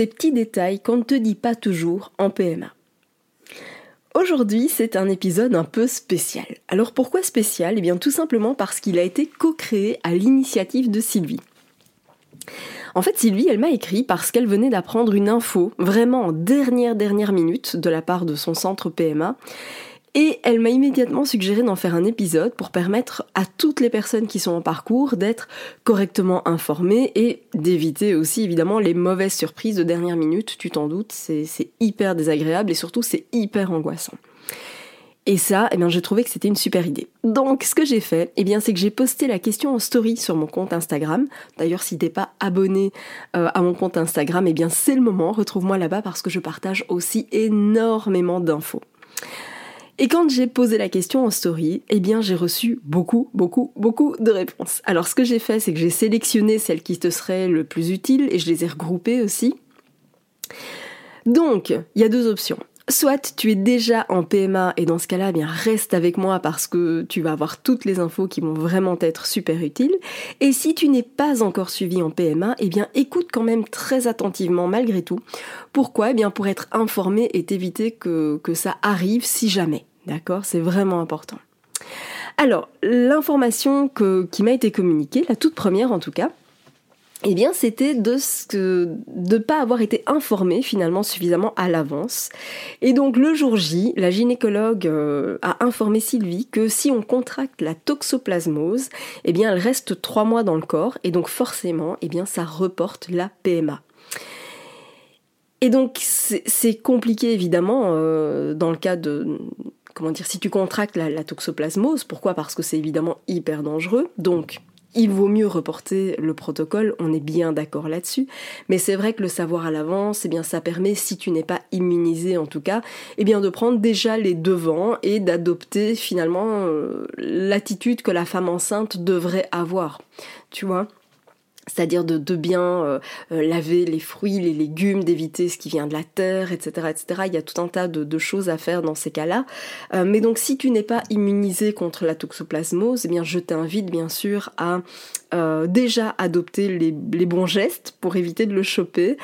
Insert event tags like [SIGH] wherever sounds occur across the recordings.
Petits détails qu'on ne te dit pas toujours en PMA. Aujourd'hui, c'est un épisode un peu spécial. Alors pourquoi spécial? Eh bien tout simplement parce qu'il a été co-créé à l'initiative de Sylvie. En fait, Sylvie, elle m'a écrit parce qu'elle venait d'apprendre une info, vraiment en dernière dernière minute, de la part de son centre PMA, et elle m'a immédiatement suggéré d'en faire un épisode pour permettre à toutes les personnes qui sont en parcours d'être correctement informées et d'éviter aussi évidemment les mauvaises surprises de dernière minute, tu t'en doutes, c'est hyper désagréable et surtout c'est hyper angoissant. Et ça, eh bien, j'ai trouvé que c'était une super idée. Donc, ce que j'ai fait, eh bien, c'est que j'ai posté la question en story sur mon compte Instagram. D'ailleurs, si t'es pas abonné euh, à mon compte Instagram, eh bien, c'est le moment. Retrouve-moi là-bas parce que je partage aussi énormément d'infos. Et quand j'ai posé la question en story, eh bien j'ai reçu beaucoup, beaucoup, beaucoup de réponses. Alors ce que j'ai fait, c'est que j'ai sélectionné celles qui te seraient le plus utiles et je les ai regroupées aussi. Donc, il y a deux options. Soit tu es déjà en PMA et dans ce cas-là, eh bien reste avec moi parce que tu vas avoir toutes les infos qui vont vraiment être super utiles. Et si tu n'es pas encore suivi en PMA, eh bien écoute quand même très attentivement malgré tout. Pourquoi? Eh bien pour être informé et t'éviter que, que ça arrive si jamais. D'accord C'est vraiment important. Alors, l'information qui m'a été communiquée, la toute première en tout cas, eh bien, c'était de ne pas avoir été informé finalement suffisamment à l'avance. Et donc le jour J, la gynécologue euh, a informé Sylvie que si on contracte la toxoplasmose, eh bien, elle reste trois mois dans le corps et donc forcément, eh bien, ça reporte la PMA. Et donc c'est compliqué évidemment euh, dans le cas de comment dire, si tu contractes la, toxoplasmose, pourquoi? Parce que c'est évidemment hyper dangereux, donc il vaut mieux reporter le protocole, on est bien d'accord là-dessus, mais c'est vrai que le savoir à l'avance, eh bien ça permet, si tu n'es pas immunisé en tout cas, eh bien de prendre déjà les devants et d'adopter finalement euh, l'attitude que la femme enceinte devrait avoir, tu vois? C'est-à-dire de, bien euh, euh, laver les fruits, les légumes, d'éviter ce qui vient de la terre, etc., etc. Il y a tout un tas de, choses à faire dans ces cas-là. Euh, mais donc, si tu n'es pas immunisé contre la toxoplasmose, eh bien, je t'invite bien sûr à déjà adopter les, bons gestes pour éviter de le choper,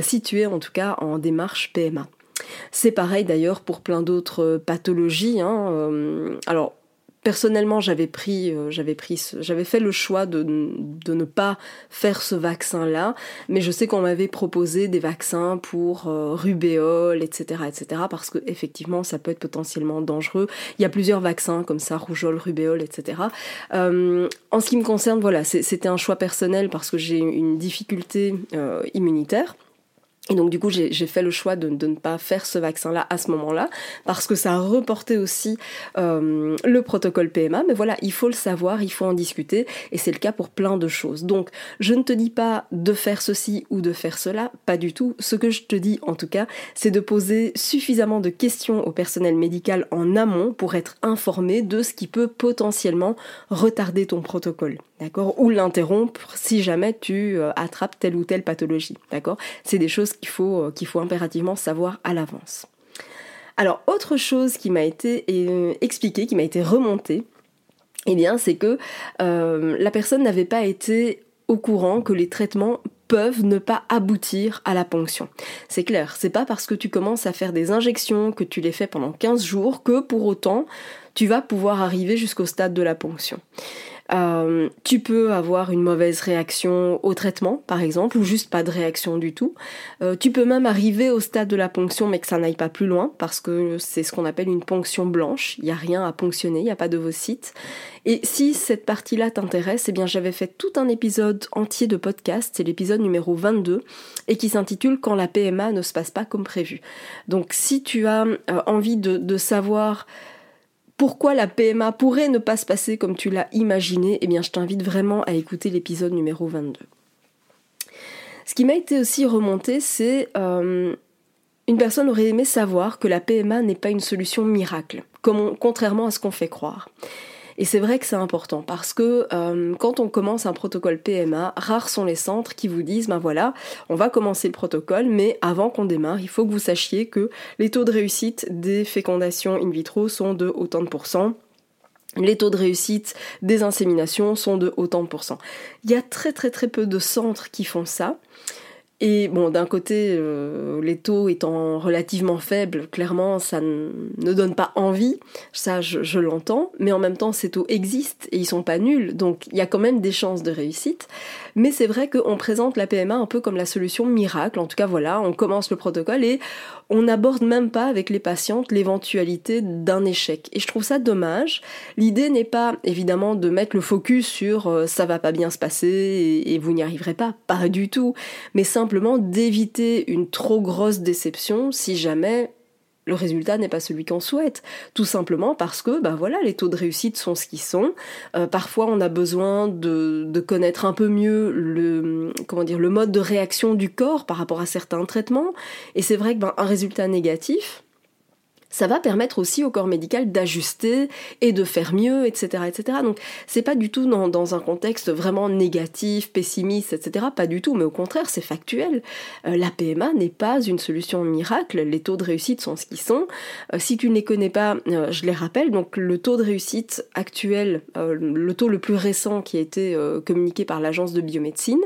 si tu es en tout cas en démarche PMA. C'est pareil d'ailleurs pour plein d'autres pathologies. Hein. alors, personnellement, j'avais pris, euh, j'avais pris, j'avais fait le choix de, ne pas faire ce vaccin-là, mais je sais qu'on m'avait proposé des vaccins pour euh, rubéole, etc., etc., parce que effectivement, ça peut être potentiellement dangereux. Il y a plusieurs vaccins comme ça, rougeole, rubéole, etc. Euh, en ce qui me concerne, voilà, c'était un choix personnel parce que j'ai une difficulté immunitaire. Et donc du coup j'ai fait le choix de, ne pas faire ce vaccin-là à ce moment-là parce que ça a reporté aussi euh, le protocole PMA. Mais voilà, il faut le savoir, il faut en discuter et c'est le cas pour plein de choses. Donc je ne te dis pas de faire ceci ou de faire cela, pas du tout. Ce que je te dis en tout cas, c'est de poser suffisamment de questions au personnel médical en amont pour être informé de ce qui peut potentiellement retarder ton protocole, d'accord? Ou l'interrompre si jamais tu euh, attrapes telle ou telle pathologie, d'accord? C'est des choses qu'il faut, euh, qu'il faut impérativement savoir à l'avance. Alors, autre chose qui m'a été euh, expliquée, qui m'a été remontée, eh bien, c'est que euh, la personne n'avait pas été au courant que les traitements peuvent ne pas aboutir à la ponction. C'est clair, c'est pas parce que tu commences à faire des injections, que tu les fais pendant 15 jours, que pour autant tu vas pouvoir arriver jusqu'au stade de la ponction. Euh, tu peux avoir une mauvaise réaction au traitement, par exemple, ou juste pas de réaction du tout. Euh, tu peux même arriver au stade de la ponction, mais que ça n'aille pas plus loin, parce que c'est ce qu'on appelle une ponction blanche. Il n'y a rien à ponctionner, il n'y a pas d'ovocytes. Et si cette partie-là t'intéresse, eh bien j'avais fait tout un épisode entier de podcast, c'est l'épisode numéro 22, et qui s'intitule Quand la PMA ne se passe pas comme prévu. Donc si tu as euh, envie de savoir pourquoi la PMA pourrait ne pas se passer comme tu l'as imaginé, eh bien je t'invite vraiment à écouter l'épisode numéro 22. Ce qui m'a été aussi remonté, c'est euh, une personne aurait aimé savoir que la PMA n'est pas une solution miracle, contrairement à ce qu'on fait croire. Et c'est vrai que c'est important parce que euh, quand on commence un protocole PMA, rares sont les centres qui vous disent, ben voilà, on va commencer le protocole, mais avant qu'on démarre, il faut que vous sachiez que les taux de réussite des fécondations in vitro sont de autant de pourcents les taux de réussite des inséminations sont de autant de pourcents. Il y a très très très peu de centres qui font ça. Et bon, d'un côté, euh, les taux étant relativement faibles, clairement, ça ne donne pas envie. Ça, je, l'entends. Mais en même temps, ces taux existent et ils sont pas nuls. Donc, il y a quand même des chances de réussite. Mais c'est vrai qu'on présente la PMA un peu comme la solution miracle. En tout cas, voilà, on commence le protocole et on n'aborde même pas avec les patientes l'éventualité d'un échec. Et je trouve ça dommage. L'idée n'est pas, évidemment, de mettre le focus sur euh, ça va pas bien se passer et, vous n'y arriverez pas. Pas du tout. Mais simplement d'éviter une trop grosse déception si jamais le résultat n'est pas celui qu'on souhaite. Tout simplement parce que bah voilà, les taux de réussite sont ce qu'ils sont. Euh, parfois, on a besoin de, connaître un peu mieux le, mode de réaction du corps par rapport à certains traitements. Et c'est vrai que ben, un résultat négatif, ça va permettre aussi au corps médical d'ajuster et de faire mieux, etc., etc. Donc c'est pas du tout dans, un contexte vraiment négatif, pessimiste, etc. Pas du tout, mais au contraire, c'est factuel. Euh, la PMA n'est pas une solution miracle. Les taux de réussite sont ce qu'ils sont. Euh, si tu ne les connais pas, euh, je les rappelle. Donc le taux de réussite actuel, le taux le plus récent qui a été communiqué par l'agence de biomédecine,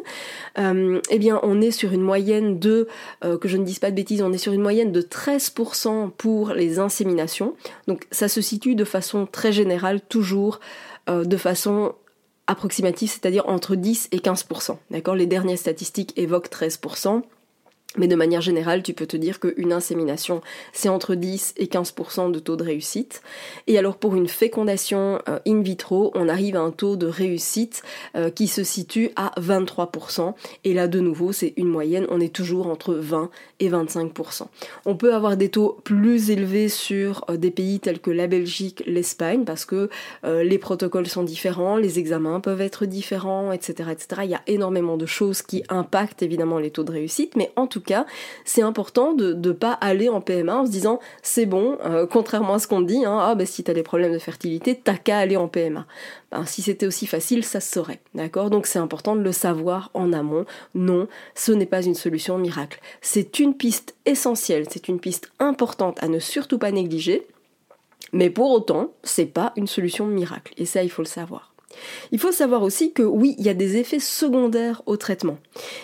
eh bien on est sur une moyenne de, que je ne dise pas de bêtises, on est sur une moyenne de 13% pour les inséminations. Donc ça se situe de façon très générale, toujours euh, de façon approximative, c'est-à-dire entre 10 et 15%. D'accord? Les dernières statistiques évoquent 13%. Mais de manière générale, tu peux te dire qu'une insémination, c'est entre 10 et 15% de taux de réussite. Et alors pour une fécondation euh, in vitro, on arrive à un taux de réussite euh, qui se situe à 23%. Et là, de nouveau, c'est une moyenne, on est toujours entre 20 et 25%. On peut avoir des taux plus élevés sur euh, des pays tels que la Belgique, l'Espagne, parce que les protocoles sont différents, les examens peuvent être différents, etc., etc. Il y a énormément de choses qui impactent évidemment les taux de réussite, mais en tout cas, c'est important de ne pas aller en PMA en se disant c'est bon, euh, contrairement à ce qu'on dit, hein, ah ben si t'as des problèmes de fertilité, t'as qu'à aller en PMA. Ben, si c'était aussi facile, ça se saurait, d'accord? Donc c'est important de le savoir en amont. Non, ce n'est pas une solution miracle. C'est une piste essentielle, c'est une piste importante à ne surtout pas négliger. Mais pour autant, c'est pas une solution miracle. Et ça, il faut le savoir. Il faut savoir aussi que oui, il y a des effets secondaires au traitement.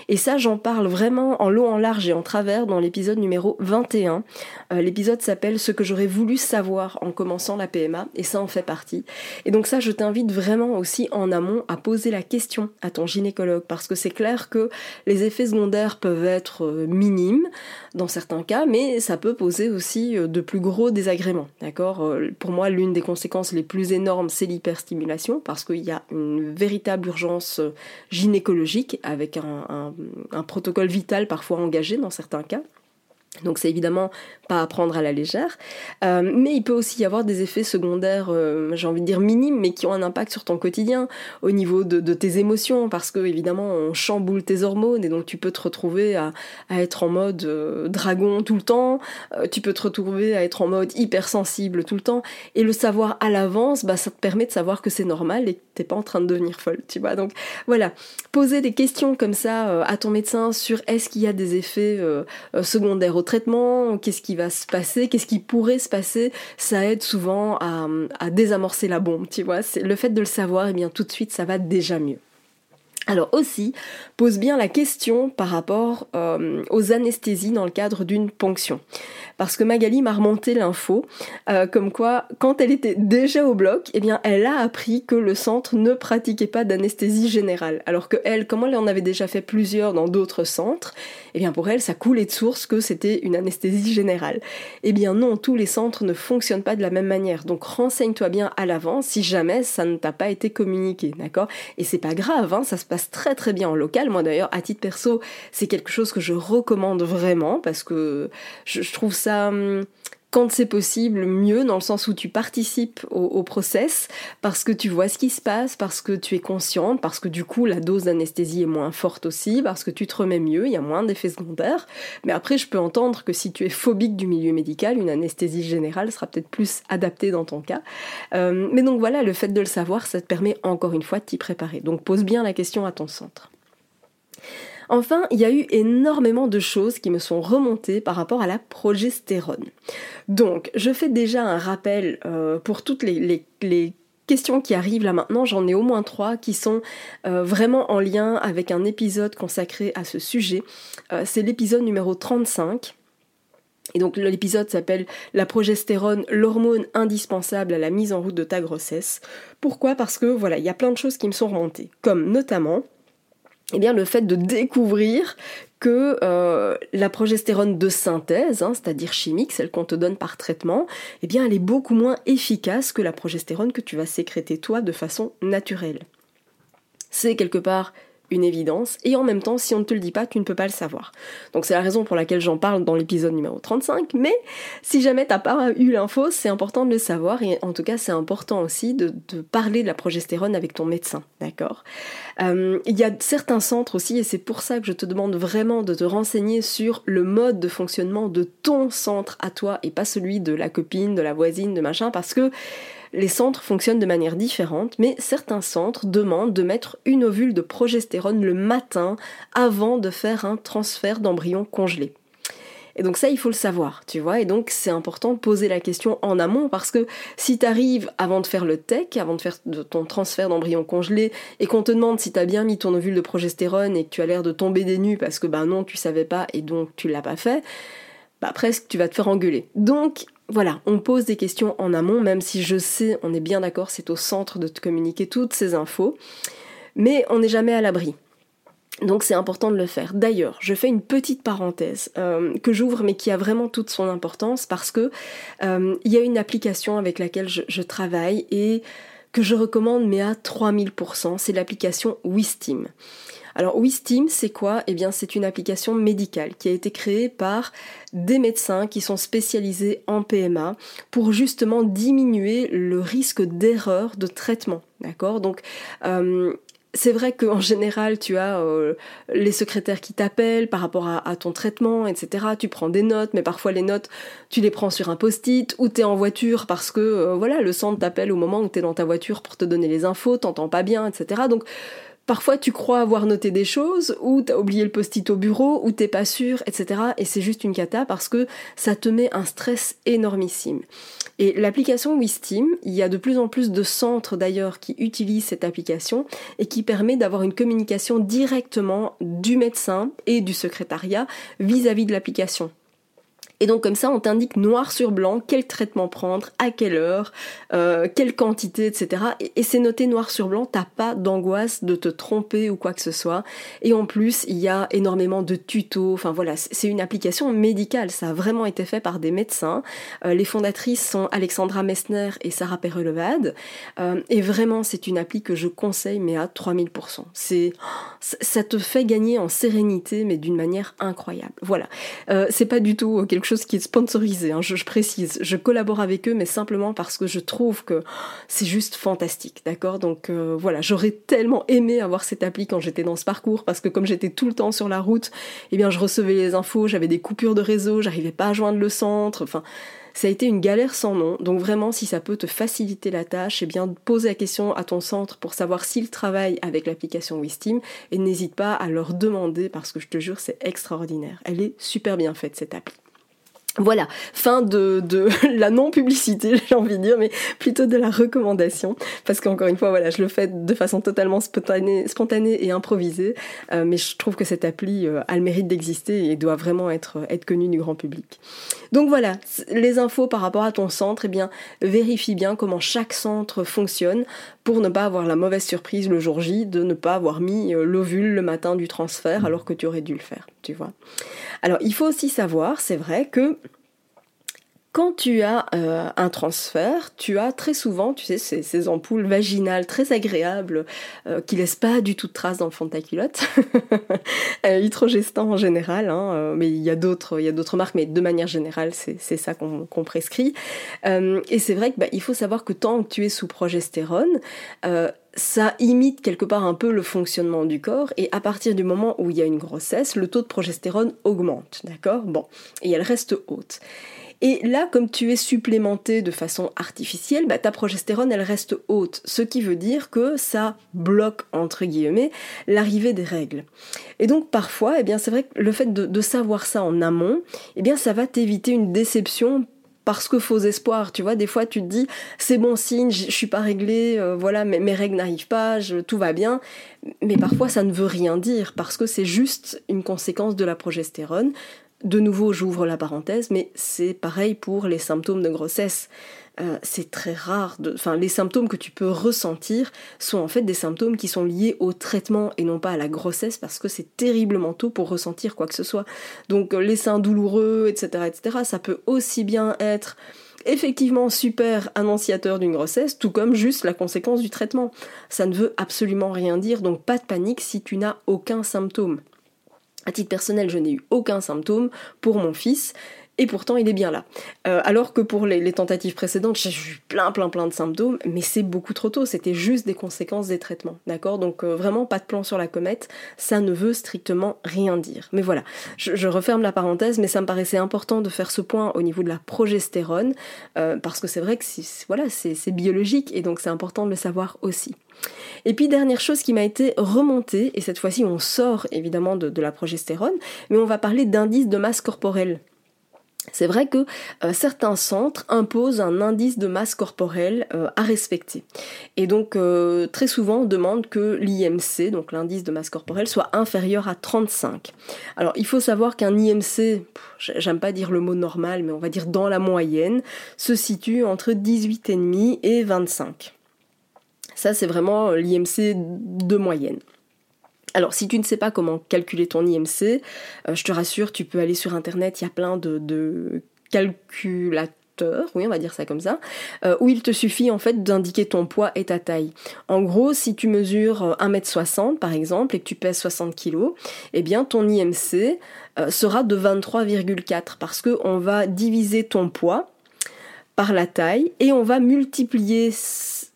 Et ça, j'en parle vraiment en long, en large et en travers dans l'épisode numéro 21. Euh, l'épisode s'appelle Ce que j'aurais voulu savoir en commençant la PMA, et ça en fait partie. Et donc ça, je t'invite vraiment aussi en amont à poser la question à ton gynécologue, parce que c'est clair que les effets secondaires peuvent être euh, minimes dans certains cas, mais ça peut poser aussi euh, de plus gros désagréments. D'accord? Pour moi, l'une des conséquences les plus énormes, c'est l'hyperstimulation, parce que il y a une véritable urgence euh, gynécologique avec un, un protocole vital parfois engagé dans certains cas. Donc c'est évidemment pas à prendre à la légère, euh, mais il peut aussi y avoir des effets secondaires, euh, j'ai envie de dire minimes, mais qui ont un impact sur ton quotidien, au niveau de, tes émotions, parce que évidemment on chamboule tes hormones et donc tu peux te retrouver à, être en mode euh, dragon tout le temps, tu peux te retrouver à être en mode hypersensible tout le temps, et le savoir à l'avance, bah, ça te permet de savoir que c'est normal et que t'es pas en train de devenir folle, tu vois. Donc voilà, poser des questions comme ça à ton médecin sur est-ce qu'il y a des effets secondaires au traitement, qu'est-ce qui va se passer, qu'est-ce qui pourrait se passer, ça aide souvent à, désamorcer la bombe, tu vois. Le fait de le savoir, et eh bien tout de suite ça va déjà mieux. Alors aussi, pose bien la question par rapport euh, aux anesthésies dans le cadre d'une ponction. Parce que Magali m'a remonté l'info, euh, comme quoi, quand elle était déjà au bloc, eh bien, elle a appris que le centre ne pratiquait pas d'anesthésie générale. Alors que elle, comme elle en avait déjà fait plusieurs dans d'autres centres, eh bien, pour elle, ça coulait de source que c'était une anesthésie générale. Eh bien non, tous les centres ne fonctionnent pas de la même manière. Donc renseigne-toi bien à l'avance si jamais ça ne t'a pas été communiqué, d'accord? Et c'est pas grave, hein, ça se passe très très bien en local. Moi d'ailleurs, à titre perso, c'est quelque chose que je recommande vraiment parce que je, trouve ça hum, quand c'est possible, mieux dans le sens où tu participes au, process, parce que tu vois ce qui se passe, parce que tu es consciente, parce que du coup la dose d'anesthésie est moins forte aussi, parce que tu te remets mieux, il y a moins d'effets secondaires. Mais après, je peux entendre que si tu es phobique du milieu médical, une anesthésie générale sera peut-être plus adaptée dans ton cas. Euh, mais donc voilà, le fait de le savoir, ça te permet encore une fois de t'y préparer. Donc pose bien la question à ton centre. Enfin, il y a eu énormément de choses qui me sont remontées par rapport à la progestérone. Donc, je fais déjà un rappel euh, pour toutes les, questions qui arrivent là maintenant, j'en ai au moins trois qui sont euh, vraiment en lien avec un épisode consacré à ce sujet. Euh, c'est l'épisode numéro 35. Et donc l'épisode s'appelle La progestérone, l'hormone indispensable à la mise en route de ta grossesse. Pourquoi? Parce que voilà, il y a plein de choses qui me sont remontées, comme notamment eh bien, le fait de découvrir que euh, la progestérone de synthèse, hein, c'est-à-dire chimique, celle qu'on te donne par traitement, eh bien, elle est beaucoup moins efficace que la progestérone que tu vas sécréter toi de façon naturelle. C'est quelque part une évidence, et en même temps, si on ne te le dit pas, tu ne peux pas le savoir. Donc c'est la raison pour laquelle j'en parle dans l'épisode numéro 35, mais si jamais t'as pas eu l'info, c'est important de le savoir, et en tout cas c'est important aussi de, parler de la progestérone avec ton médecin, d'accord? Euh, Il y a certains centres aussi, et c'est pour ça que je te demande vraiment de te renseigner sur le mode de fonctionnement de ton centre à toi, et pas celui de la copine, de la voisine, de machin, parce que les centres fonctionnent de manière différente, mais certains centres demandent de mettre une ovule de progestérone le matin avant de faire un transfert d'embryon congelé. Et donc ça, il faut le savoir, tu vois. Et donc c'est important de poser la question en amont parce que si tu arrives avant de faire le tech, avant de faire ton transfert d'embryon congelé, et qu'on te demande si tu as bien mis ton ovule de progestérone et que tu as l'air de tomber des nues parce que ben non, tu savais pas et donc tu l'as pas fait, bah presque tu vas te faire engueuler. Donc voilà, on pose des questions en amont, même si je sais, on est bien d'accord, c'est au centre de te communiquer toutes ces infos, mais on n'est jamais à l'abri. Donc c'est important de le faire. D'ailleurs, je fais une petite parenthèse euh, que j'ouvre mais qui a vraiment toute son importance parce que euh, il y a une application avec laquelle je, travaille et que je recommande mais à 3000%, c'est l'application Wistim. Alors Wistim, c'est quoi? Eh bien, c'est une application médicale qui a été créée par des médecins qui sont spécialisés en PMA pour justement diminuer le risque d'erreur de traitement. D'accord? Donc, euh, c'est vrai qu'en général, tu as euh, les secrétaires qui t'appellent par rapport à, ton traitement, etc. Tu prends des notes, mais parfois les notes, tu les prends sur un post-it ou tu es en voiture parce que euh, voilà, le centre t'appelle au moment où tu es dans ta voiture pour te donner les infos, t'entends pas bien, etc. Donc Parfois, tu crois avoir noté des choses, ou t'as oublié le post-it au bureau, ou t'es pas sûr, etc. Et c'est juste une cata parce que ça te met un stress énormissime. Et l'application Wistim, il y a de plus en plus de centres d'ailleurs qui utilisent cette application et qui permet d'avoir une communication directement du médecin et du secrétariat vis à -vis de l'application. Et donc comme ça, on t'indique noir sur blanc quel traitement prendre, à quelle heure, euh, quelle quantité, etc. Et, c'est noté noir sur blanc, t'as pas d'angoisse de te tromper ou quoi que ce soit. Et en plus, il y a énormément de tutos. Enfin voilà, c'est une application médicale. Ça a vraiment été fait par des médecins. Euh, les fondatrices sont Alexandra Messner et Sarah Perrelevade. Euh, et vraiment, c'est une appli que je conseille, mais à 3000%. C'est, ça te fait gagner en sérénité, mais d'une manière incroyable. Voilà. C'est pas du tout quelque chose qui est sponsorisé, hein, je, précise. Je collabore avec eux, mais simplement parce que je trouve que c'est juste fantastique, d'accord? Donc euh, voilà, j'aurais tellement aimé avoir cette appli quand j'étais dans ce parcours, parce que comme j'étais tout le temps sur la route, eh bien je recevais les infos, j'avais des coupures de réseau, j'arrivais pas à joindre le centre, enfin ça a été une galère sans nom, donc vraiment si ça peut te faciliter la tâche, eh bien poser la question à ton centre pour savoir s'ils travaillent avec l'application Wistim et n'hésite pas à leur demander parce que je te jure c'est extraordinaire. Elle est super bien faite cette appli. Voilà, fin de, de [LAUGHS] la non-publicité, [LAUGHS] j'ai envie de dire, mais plutôt de la recommandation, parce qu'encore une fois, voilà, je le fais de façon totalement spontanée, spontanée et improvisée, euh, mais je trouve que cette appli euh, a le mérite d'exister et doit vraiment être, être connue du grand public. Donc voilà, les infos par rapport à ton centre, eh bien, vérifie bien comment chaque centre fonctionne pour ne pas avoir la mauvaise surprise le jour J de ne pas avoir mis euh, l'ovule le matin du transfert alors que tu aurais dû le faire, tu vois. Alors, il faut aussi savoir, c'est vrai que quand tu as euh, un transfert, tu as très souvent, tu sais, ces, ampoules vaginales très agréables euh, qui laissent pas du tout de traces dans le fond de ta culotte. [LAUGHS] euh, en général, hein, euh, mais il y a d'autres, il y a d'autres marques, mais de manière générale, c'est ça qu'on prescrit. et c'est vrai qu'il bah, faut savoir que tant que tu es sous progestérone, ça imite quelque part un peu le fonctionnement du corps et à partir du moment où il y a une grossesse, le taux de progestérone augmente, d'accord? Bon, et elle reste haute. Et là, comme tu es supplémenté de façon artificielle, bah, ta progestérone, elle reste haute, ce qui veut dire que ça bloque, entre guillemets, l'arrivée des règles. Et donc parfois, eh bien, c'est vrai que le fait de, savoir ça en amont, eh bien, ça va t'éviter une déception parce que faux espoir, tu vois, des fois tu te dis c'est bon signe, je suis pas réglée, euh, voilà, mes, mes règles n'arrivent pas, tout va bien, mais parfois ça ne veut rien dire parce que c'est juste une conséquence de la progestérone. De nouveau, j'ouvre la parenthèse, mais c'est pareil pour les symptômes de grossesse. Euh, c'est très rare. Enfin, les symptômes que tu peux ressentir sont en fait des symptômes qui sont liés au traitement et non pas à la grossesse parce que c'est terriblement tôt pour ressentir quoi que ce soit. Donc euh, les seins douloureux, etc., etc., ça peut aussi bien être effectivement super annonciateur d'une grossesse, tout comme juste la conséquence du traitement. Ça ne veut absolument rien dire, donc pas de panique si tu n'as aucun symptôme. À titre personnel, je n'ai eu aucun symptôme. Pour mon fils et pourtant il est bien là. Euh, alors que pour les, tentatives précédentes, j'ai eu plein plein plein de symptômes, mais c'est beaucoup trop tôt, c'était juste des conséquences des traitements, d'accord? Donc euh, vraiment pas de plan sur la comète, ça ne veut strictement rien dire. Mais voilà, je, referme la parenthèse, mais ça me paraissait important de faire ce point au niveau de la progestérone, euh, parce que c'est vrai que voilà, c'est biologique, et donc c'est important de le savoir aussi. Et puis dernière chose qui m'a été remontée, et cette fois-ci on sort évidemment de la progestérone, mais on va parler d'indice de masse corporelle. C'est vrai que euh, certains centres imposent un indice de masse corporelle euh, à respecter. Et donc euh, très souvent on demande que l'IMC, donc l'indice de masse corporelle, soit inférieur à 35. Alors il faut savoir qu'un IMC, j'aime pas dire le mot normal, mais on va dire dans la moyenne, se situe entre 18,5 et 25. Ça c'est vraiment l'IMC de moyenne. Alors, si tu ne sais pas comment calculer ton IMC, euh, je te rassure, tu peux aller sur Internet, il y a plein de, calculateurs, oui, on va dire ça comme ça, euh, où il te suffit en fait d'indiquer ton poids et ta taille. En gros, si tu mesures 1m60 euh, par exemple et que tu pèses 60 kg, eh bien ton IMC sera de 23,4 parce qu'on va diviser ton poids par la taille et on va multiplier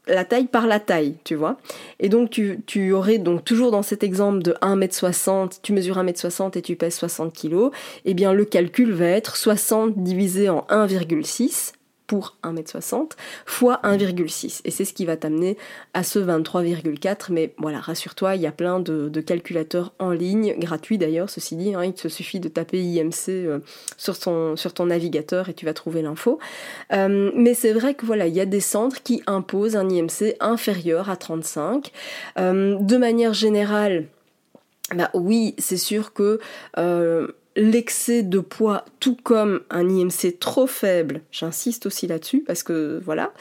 la taille par la taille, tu vois. Et donc tu, aurais donc toujours dans cet exemple de 1m60, tu mesures 1m60 et tu pèses 60 kg, eh bien le calcul va être 60 divisé en 1,6 pour 1m60 fois 1,6. Et c'est ce qui va t'amener à ce 23,4. Mais voilà, rassure-toi, il y a plein de, calculateurs en ligne, gratuits d'ailleurs, ceci dit. Hein, il te suffit de taper IMC euh, sur, ton, navigateur et tu vas trouver l'info. Euh, mais c'est vrai que voilà, il y a des centres qui imposent un IMC inférieur à 35. Euh, de manière générale, bah oui, c'est sûr que l'excès de poids, tout comme un IMC trop faible, j'insiste aussi là-dessus parce que voilà,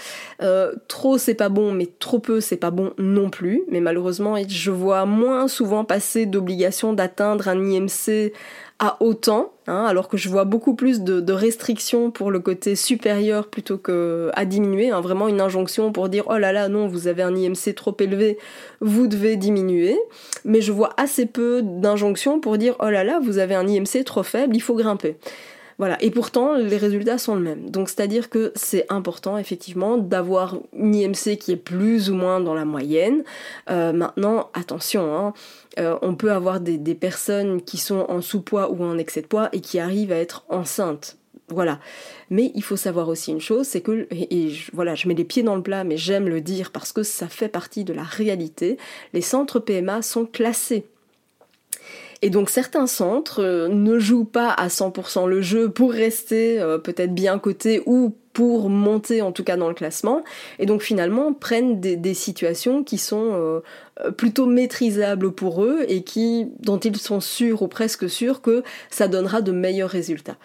euh, trop c'est pas bon, mais trop peu c'est pas bon non plus. Mais malheureusement, je vois moins souvent passer d'obligation d'atteindre un IMC à autant, hein, alors que je vois beaucoup plus de, restrictions pour le côté supérieur plutôt que à diminuer, hein, vraiment une injonction pour dire oh là là non vous avez un IMC trop élevé, vous devez diminuer, mais je vois assez peu d'injonctions pour dire oh là là vous avez un IMC trop faible, il faut grimper. Voilà, et pourtant les résultats sont le même. Donc c'est-à-dire que c'est important effectivement d'avoir une IMC qui est plus ou moins dans la moyenne. Euh, maintenant, attention, hein, euh, on peut avoir des, personnes qui sont en sous-poids ou en excès de poids et qui arrivent à être enceintes. Voilà. Mais il faut savoir aussi une chose, c'est que, et, voilà, je mets les pieds dans le plat, mais j'aime le dire parce que ça fait partie de la réalité, les centres PMA sont classés Et donc certains centres euh, ne jouent pas à 100% le jeu pour rester euh, peut-être bien coté ou pour monter en tout cas dans le classement, et donc finalement prennent des, situations qui sont euh, plutôt maîtrisables pour eux et qui, dont ils sont sûrs ou presque sûrs que ça donnera de meilleurs résultats.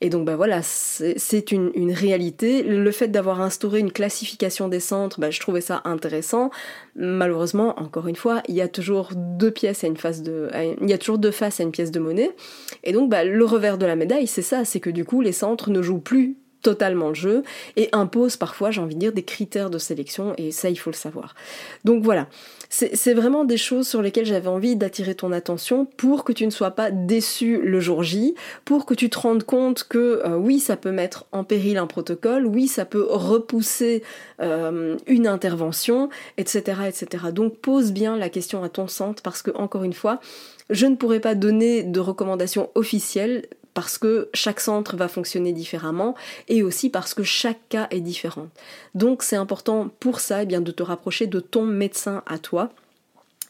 Et donc bah voilà, c'est une, réalité. Le fait d'avoir instauré une classification des centres, bah, je trouvais ça intéressant. Malheureusement, encore une fois, il y a toujours deux pièces à une face de, il y a toujours deux faces à une pièce de monnaie. Et donc bah, le revers de la médaille, c'est ça, c'est que du coup les centres ne jouent plus totalement le jeu et impose parfois, j'ai envie de dire, des critères de sélection et ça, il faut le savoir. Donc voilà, c'est vraiment des choses sur lesquelles j'avais envie d'attirer ton attention pour que tu ne sois pas déçu le jour J, pour que tu te rendes compte que euh, oui, ça peut mettre en péril un protocole, oui, ça peut repousser euh, une intervention, etc., etc. Donc pose bien la question à ton centre parce que encore une fois, je ne pourrais pas donner de recommandations officielles parce que chaque centre va fonctionner différemment et aussi parce que chaque cas est différent. Donc c'est important pour ça eh bien, de te rapprocher de ton médecin à toi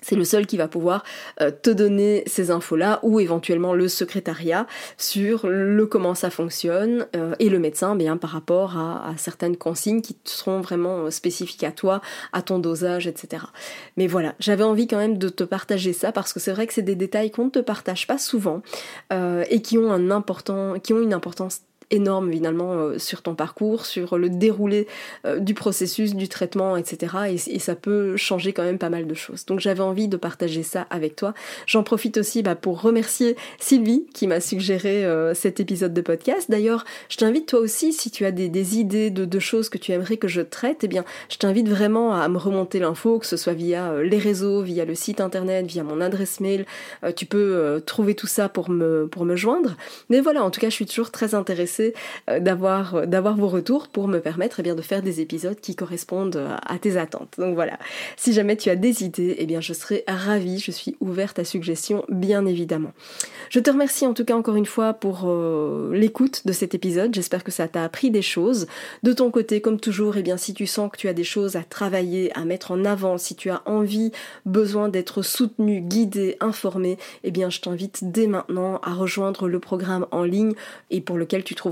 c'est le seul qui va pouvoir euh, te donner ces infos-là ou éventuellement le secrétariat sur le comment ça fonctionne euh, et le médecin bien par rapport à, certaines consignes qui seront vraiment euh, spécifiques à toi, à ton dosage, etc. Mais voilà, j'avais envie quand même de te partager ça parce que c'est vrai que c'est des détails qu'on ne te partage pas souvent et qui ont un important, qui ont une importance énorme finalement euh, sur ton parcours, sur le déroulé euh, du processus, du traitement, etc. Et, ça peut changer quand même pas mal de choses. Donc j'avais envie de partager ça avec toi. J'en profite aussi bah, pour remercier Sylvie qui m'a suggéré euh, cet épisode de podcast. D'ailleurs, je t'invite toi aussi, si tu as des, idées de, choses que tu aimerais que je traite, eh bien, je t'invite vraiment à me remonter l'info, que ce soit via les réseaux, via le site internet, via mon adresse mail. tu peux trouver tout ça pour me, pour me joindre. Mais voilà, en tout cas, je suis toujours très intéressée euh, d'avoir euh, d'avoir vos retours pour me permettre eh bien de faire des épisodes qui correspondent euh, à tes attentes. Donc voilà, si jamais tu as des idées, eh bien je serai ravie, je suis ouverte à suggestions bien évidemment. Je te remercie en tout cas encore une fois pour l'écoute de cet épisode. J'espère que ça t'a appris des choses. De ton côté, comme toujours, eh bien si tu sens que tu as des choses à travailler, à mettre en avant, si tu as envie, besoin d'être soutenu, guidé, informé, eh bien je t'invite dès maintenant à rejoindre le programme en ligne et pour lequel tu trouveras